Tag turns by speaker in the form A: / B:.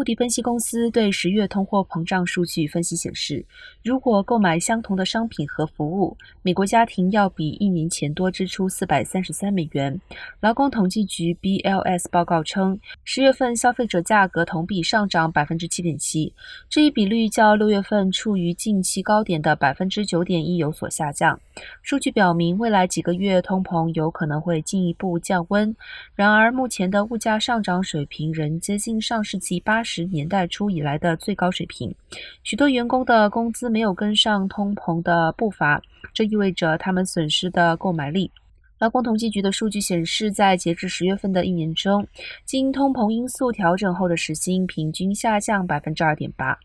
A: 穆迪分析公司对十月通货膨胀数据分析显示，如果购买相同的商品和服务，美国家庭要比一年前多支出四百三十三美元。劳工统计局 BLS 报告称，十月份消费者价格同比上涨百分之七点七，这一比率较六月份处于近期高点的百分之九点一有所下降。数据表明，未来几个月通膨有可能会进一步降温。然而，目前的物价上涨水平仍接近上世纪八十十年代初以来的最高水平。许多员工的工资没有跟上通膨的步伐，这意味着他们损失的购买力。劳工统计局的数据显示，在截至十月份的一年中，经通膨因素调整后的时薪平均下降百分之二点八。